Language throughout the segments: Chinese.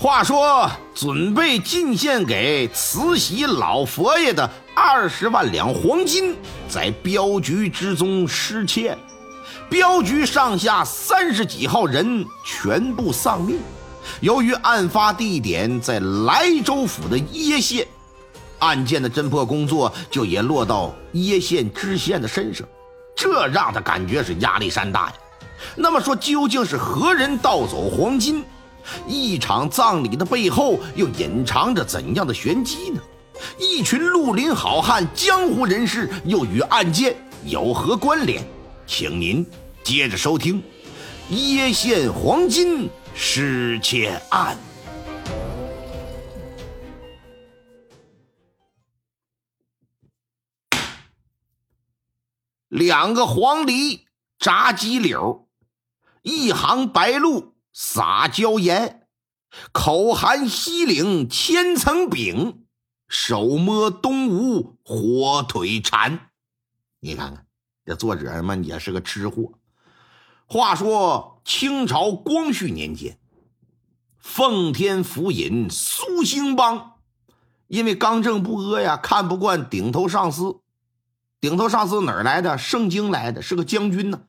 话说，准备进献给慈禧老佛爷的二十万两黄金，在镖局之中失窃，镖局上下三十几号人全部丧命。由于案发地点在莱州府的邺县，案件的侦破工作就也落到邺县知县的身上，这让他感觉是压力山大呀。那么说，究竟是何人盗走黄金？一场葬礼的背后又隐藏着怎样的玄机呢？一群绿林好汉、江湖人士又与案件有何关联？请您接着收听《邺县黄金失窃案》。两个黄鹂扎鸡柳，一行白鹭。撒椒盐，口含西岭千层饼，手摸东吴火腿肠。你看看，这作者们也是个吃货。话说清朝光绪年间，奉天府尹苏兴邦，因为刚正不阿呀，看不惯顶头上司。顶头上司哪儿来的？盛京来的，是个将军呢。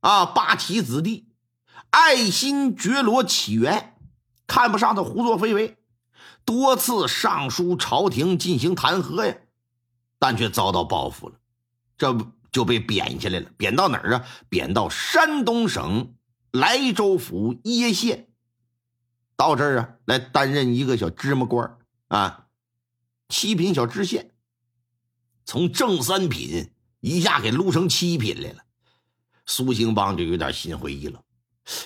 啊，八旗子弟。爱新觉罗起源，看不上他胡作非为，多次上书朝廷进行弹劾呀，但却遭到报复了，这不就被贬下来了？贬到哪儿啊？贬到山东省莱州府掖县，到这儿啊，来担任一个小芝麻官啊，七品小知县，从正三品一下给撸成七品来了。苏兴邦就有点心灰意冷。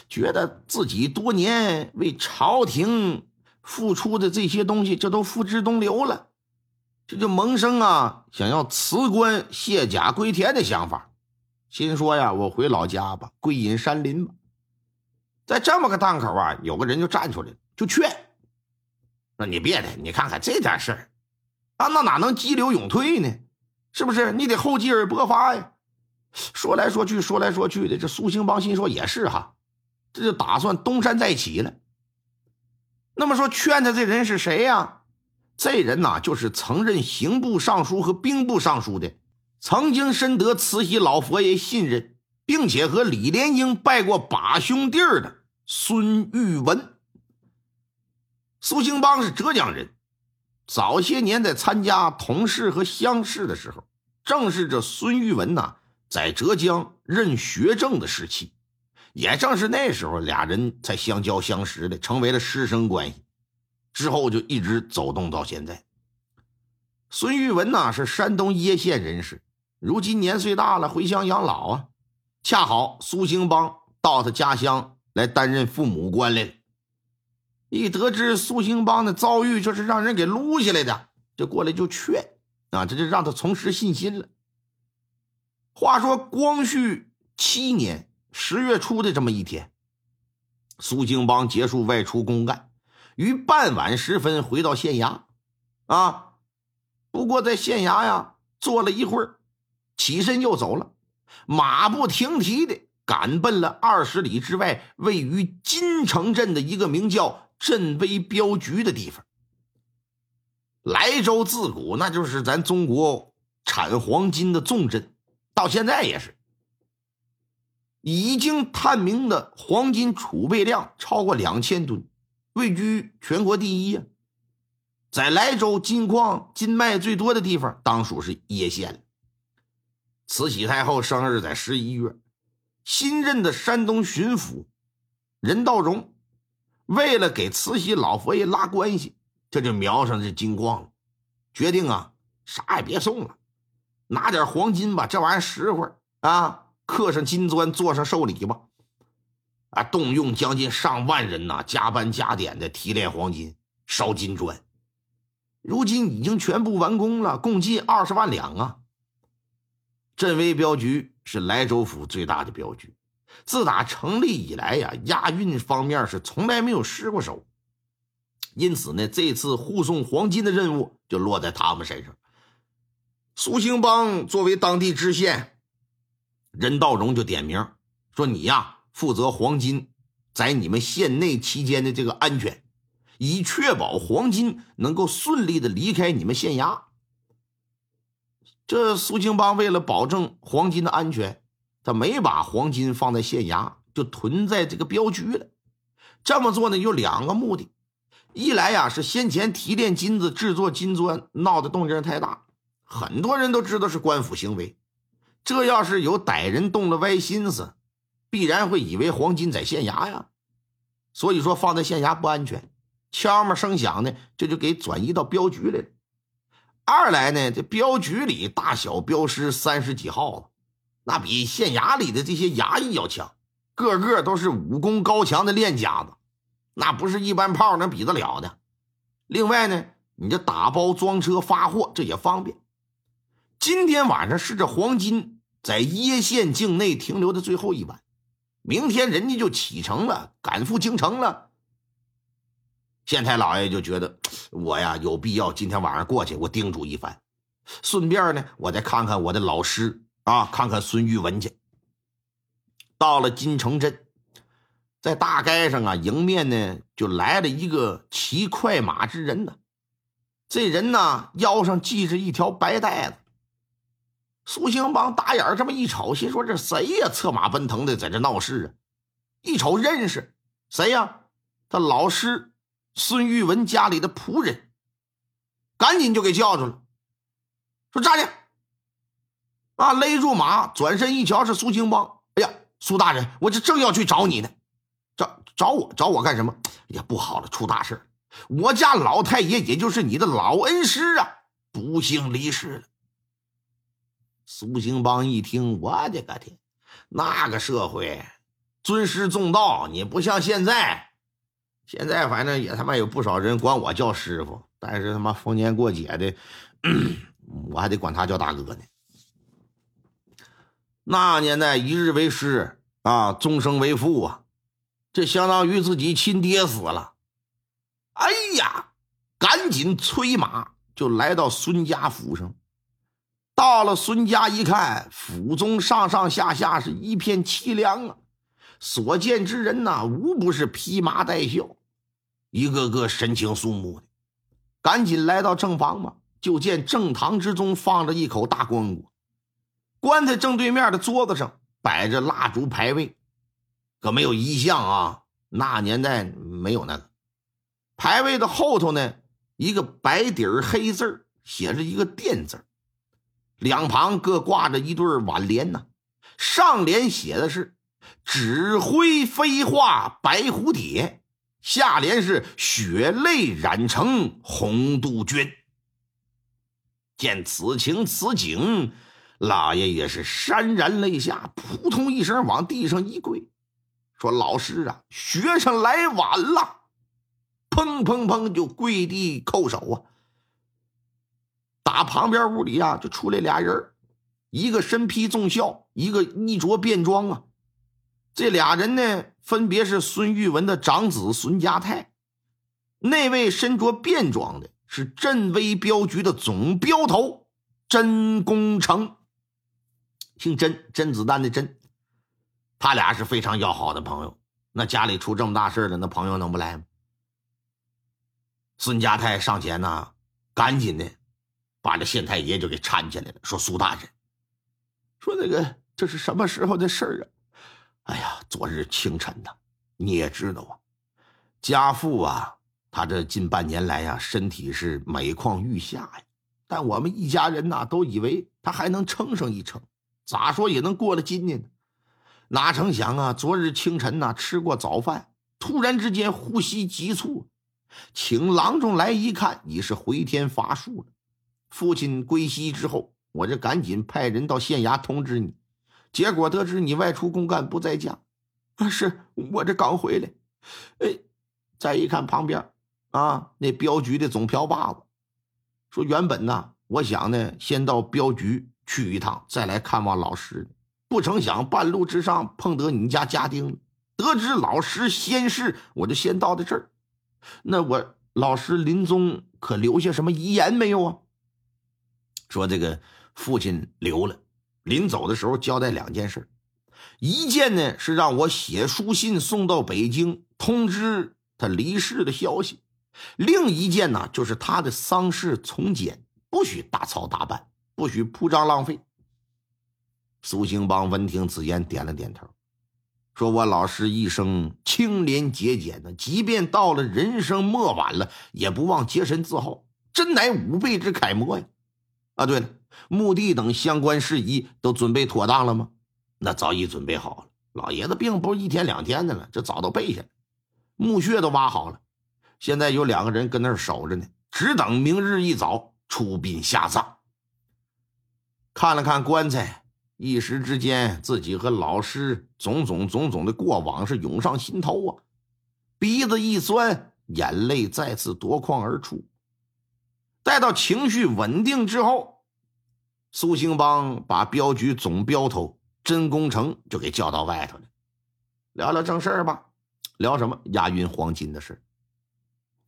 觉得自己多年为朝廷付出的这些东西，这都付之东流了，这就萌生啊想要辞官卸甲归田的想法。心说呀，我回老家吧，归隐山林吧。在这么个档口啊，有个人就站出来了，就劝：“那你别的，你看看这点事儿啊，那哪能激流勇退呢？是不是？你得厚积而薄发呀。”说来说去，说来说去的，这苏兴邦心说也是哈。这就打算东山再起了。那么说，劝他这人是谁呀？这人呐，就是曾任刑部尚书和兵部尚书的，曾经深得慈禧老佛爷信任，并且和李莲英拜过把兄弟的孙玉文。苏兴邦是浙江人，早些年在参加同事和乡试的时候，正是这孙玉文呐在浙江任学政的时期。也正是那时候，俩人才相交相识的，成为了师生关系。之后就一直走动到现在。孙玉文呐是山东邺县人士，如今年岁大了，回乡养老啊。恰好苏兴邦到他家乡来担任父母官来了。一得知苏兴邦的遭遇就是让人给撸下来的，就过来就劝啊，这就让他重拾信心了。话说光绪七年。十月初的这么一天，苏兴邦结束外出公干，于傍晚时分回到县衙。啊，不过在县衙呀坐了一会儿，起身又走了，马不停蹄的赶奔了二十里之外，位于金城镇的一个名叫镇威镖局的地方。莱州自古那就是咱中国产黄金的重镇，到现在也是。已经探明的黄金储备量超过两千吨，位居全国第一呀。在莱州金矿金脉最多的地方，当属是邺县慈禧太后生日在十一月，新任的山东巡抚任道荣，为了给慈禧老佛爷拉关系，这就瞄上这金矿了，决定啊，啥也别送了，拿点黄金吧，这玩意儿实惠啊。刻上金砖，做上寿礼吧，啊！动用将近上万人呐，加班加点的提炼黄金、烧金砖。如今已经全部完工了，共计二十万两啊。镇威镖局是莱州府最大的镖局，自打成立以来呀，押运方面是从来没有失过手。因此呢，这次护送黄金的任务就落在他们身上。苏兴邦作为当地知县，任道荣就点名说：“你呀，负责黄金在你们县内期间的这个安全，以确保黄金能够顺利的离开你们县衙。”这苏兴邦为了保证黄金的安全，他没把黄金放在县衙，就囤在这个镖局了。这么做呢，有两个目的。一来呀，是先前提炼金子、制作金砖闹的动静太大，很多人都知道是官府行为。这要是有歹人动了歪心思，必然会以为黄金在县衙呀。所以说放在县衙不安全，敲门声响呢，这就给转移到镖局来了。二来呢，这镖局里大小镖师三十几号了，那比县衙里的这些衙役要强，个个都是武功高强的练家子。那不是一般炮能比得了的。另外呢，你这打包装车发货这也方便。今天晚上是这黄金在耶县境内停留的最后一晚，明天人家就启程了，赶赴京城了。县太老爷就觉得我呀有必要今天晚上过去，我叮嘱一番，顺便呢我再看看我的老师啊，看看孙玉文去。到了金城镇。在大街上啊，迎面呢就来了一个骑快马之人呢。这人呢腰上系着一条白带子。苏兴邦打眼这么一瞅，心说这谁呀？策马奔腾的在这闹事啊！一瞅认识谁呀？他老师孙玉文家里的仆人，赶紧就给叫住了，说站下。啊，勒住马，转身一瞧是苏兴邦。哎呀，苏大人，我这正要去找你呢。找找我找我干什么？哎呀，不好了，出大事了我家老太爷，也就是你的老恩师啊，不幸离世了。苏兴邦一听，我的个天，那个社会尊师重道，你不像现在。现在反正也他妈有不少人管我叫师傅，但是他妈逢年过节的，我还得管他叫大哥呢。那年代，一日为师啊，终生为父啊。这相当于自己亲爹死了，哎呀，赶紧催马就来到孙家府上。到了孙家一看，府中上上下下是一片凄凉啊，所见之人呐，无不是披麻戴孝，一个个神情肃穆的。赶紧来到正房吧，就见正堂之中放着一口大棺椁，棺材正对面的桌子上摆着蜡烛牌位。可没有遗像啊！那年代没有那个牌位的后头呢，一个白底黑字写着一个“殿”字两旁各挂着一对挽联呢。上联写的是“指挥飞化白蝴蝶”，下联是“血泪染成红杜鹃”。见此情此景，老爷也是潸然泪下，扑通一声往地上一跪。说老师啊，学生来晚了，砰砰砰就跪地叩首啊。打旁边屋里啊，就出来俩人，一个身披重孝，一个衣着便装啊。这俩人呢，分别是孙玉文的长子孙家泰，那位身着便装的是镇威镖局的总镖头甄功成，姓甄，甄子丹的甄。他俩是非常要好的朋友，那家里出这么大事了，那朋友能不来吗？孙家泰上前呢，赶紧的把这县太爷就给搀起来了，说：“苏大人，说那个这是什么时候的事儿啊？哎呀，昨日清晨呢，你也知道啊，家父啊，他这近半年来呀，身体是每况愈下呀。但我们一家人呐，都以为他还能撑上一撑，咋说也能过了今年呢。”哪成想啊！昨日清晨呐，吃过早饭，突然之间呼吸急促，请郎中来一看，已是回天乏术了。父亲归西之后，我这赶紧派人到县衙通知你，结果得知你外出公干不在家。啊，是我这刚回来。哎，再一看旁边，啊，那镖局的总瓢把子，说原本呢，我想呢，先到镖局去一趟，再来看望老师。不成想半路之上碰得你家家丁，得知老师仙逝，我就先到的这儿。那我老师临终可留下什么遗言没有啊？说这个父亲留了，临走的时候交代两件事，一件呢是让我写书信送到北京，通知他离世的消息。另一件呢，就是他的丧事从简，不许大操大办，不许铺张浪费。苏兴邦闻听此言，点了点头，说：“我老师一生清廉节俭的，即便到了人生末晚了，也不忘洁身自好，真乃吾辈之楷模呀！”啊，对了，墓地等相关事宜都准备妥当了吗？那早已准备好了。老爷子病不是一天两天的了，这早都备下了，墓穴都挖好了。现在有两个人跟那儿守着呢，只等明日一早出殡下葬。看了看棺材，一时之间，自己和老师种种种种的过往是涌上心头啊，鼻子一酸，眼泪再次夺眶而出。待到情绪稳定之后，苏兴邦把镖局总镖头甄功成就给叫到外头了，聊聊正事儿吧。聊什么？押运黄金的事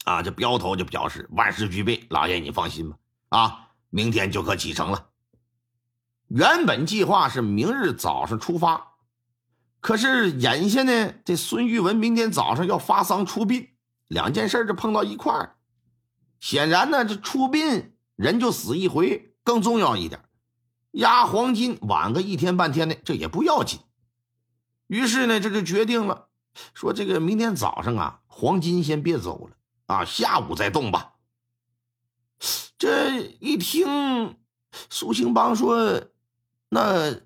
啊，这镖头就表示万事俱备，老爷你放心吧。啊，明天就可启程了。原本计划是明日早上出发，可是眼下呢，这孙玉文明天早上要发丧出殡，两件事就碰到一块儿。显然呢，这出殡人就死一回，更重要一点，押黄金晚个一天半天的，这也不要紧。于是呢，这就决定了，说这个明天早上啊，黄金先别走了。啊，下午再动吧。这一听，苏兴邦说：“那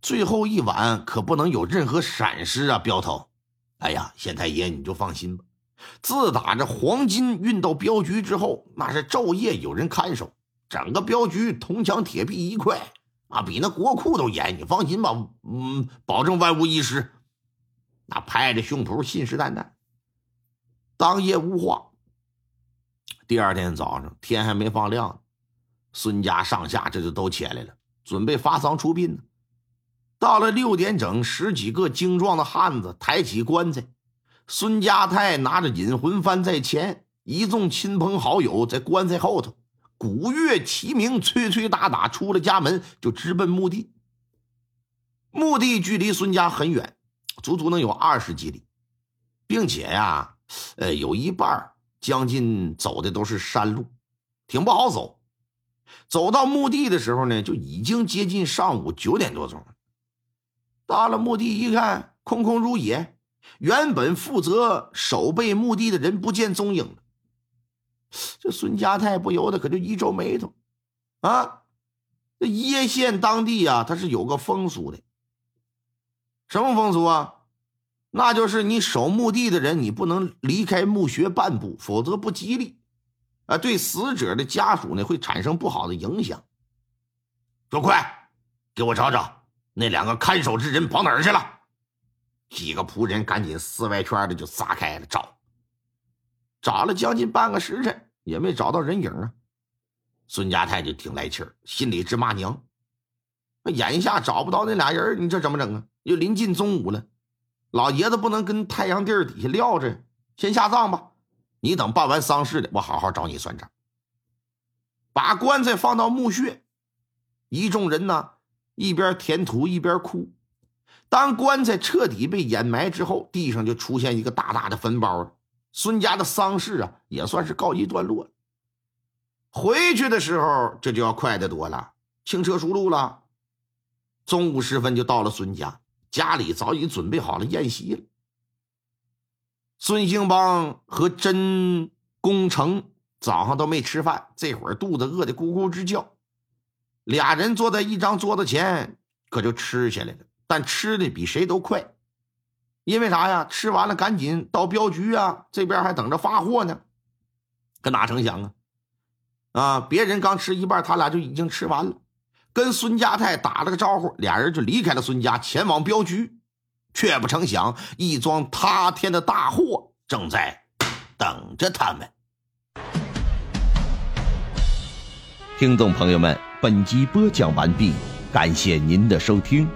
最后一晚可不能有任何闪失啊，镖头。”哎呀，县太爷你就放心吧。自打这黄金运到镖局之后，那是昼夜有人看守，整个镖局铜墙铁壁一块啊，比那国库都严。你放心吧，嗯，保证万无一失。那拍着胸脯，信誓旦旦。当夜无话。第二天早上，天还没放亮，孙家上下这就都起来了，准备发丧出殡呢。到了六点整，十几个精壮的汉子抬起棺材，孙家泰拿着引魂幡在前，一众亲朋好友在棺材后头，鼓乐齐鸣，吹吹打打，出了家门就直奔墓地。墓地距离孙家很远，足足能有二十几里，并且呀，呃，有一半将近走的都是山路，挺不好走。走到墓地的时候呢，就已经接近上午九点多钟了。到了墓地一看，空空如也，原本负责守备墓地的人不见踪影了。这孙家泰不由得可就一皱眉头，啊，这叶县当地啊，他是有个风俗的，什么风俗啊？那就是你守墓地的人，你不能离开墓穴半步，否则不吉利，啊，对死者的家属呢会产生不好的影响。说快，给我找找那两个看守之人跑哪儿去了？几个仆人赶紧四外圈的就撒开了找，找了将近半个时辰也没找到人影啊。孙家泰就挺来气儿，心里直骂娘。那眼下找不到那俩人，你这怎么整啊？又临近中午了。老爷子不能跟太阳地儿底下撂着，先下葬吧。你等办完丧事的，我好好找你算账。把棺材放到墓穴，一众人呢一边填土一边哭。当棺材彻底被掩埋之后，地上就出现一个大大的坟包了。孙家的丧事啊，也算是告一段落了。回去的时候，这就要快得多了，轻车熟路了。中午时分就到了孙家。家里早已准备好了宴席了。孙兴邦和甄功成早上都没吃饭，这会儿肚子饿得咕咕直叫。俩人坐在一张桌子前，可就吃起来了。但吃的比谁都快，因为啥呀？吃完了赶紧到镖局啊，这边还等着发货呢。可哪成想啊？啊，别人刚吃一半，他俩就已经吃完了。跟孙家泰打了个招呼，俩人就离开了孙家，前往镖局。却不成想，一桩塌天的大祸正在等着他们。听众朋友们，本集播讲完毕，感谢您的收听。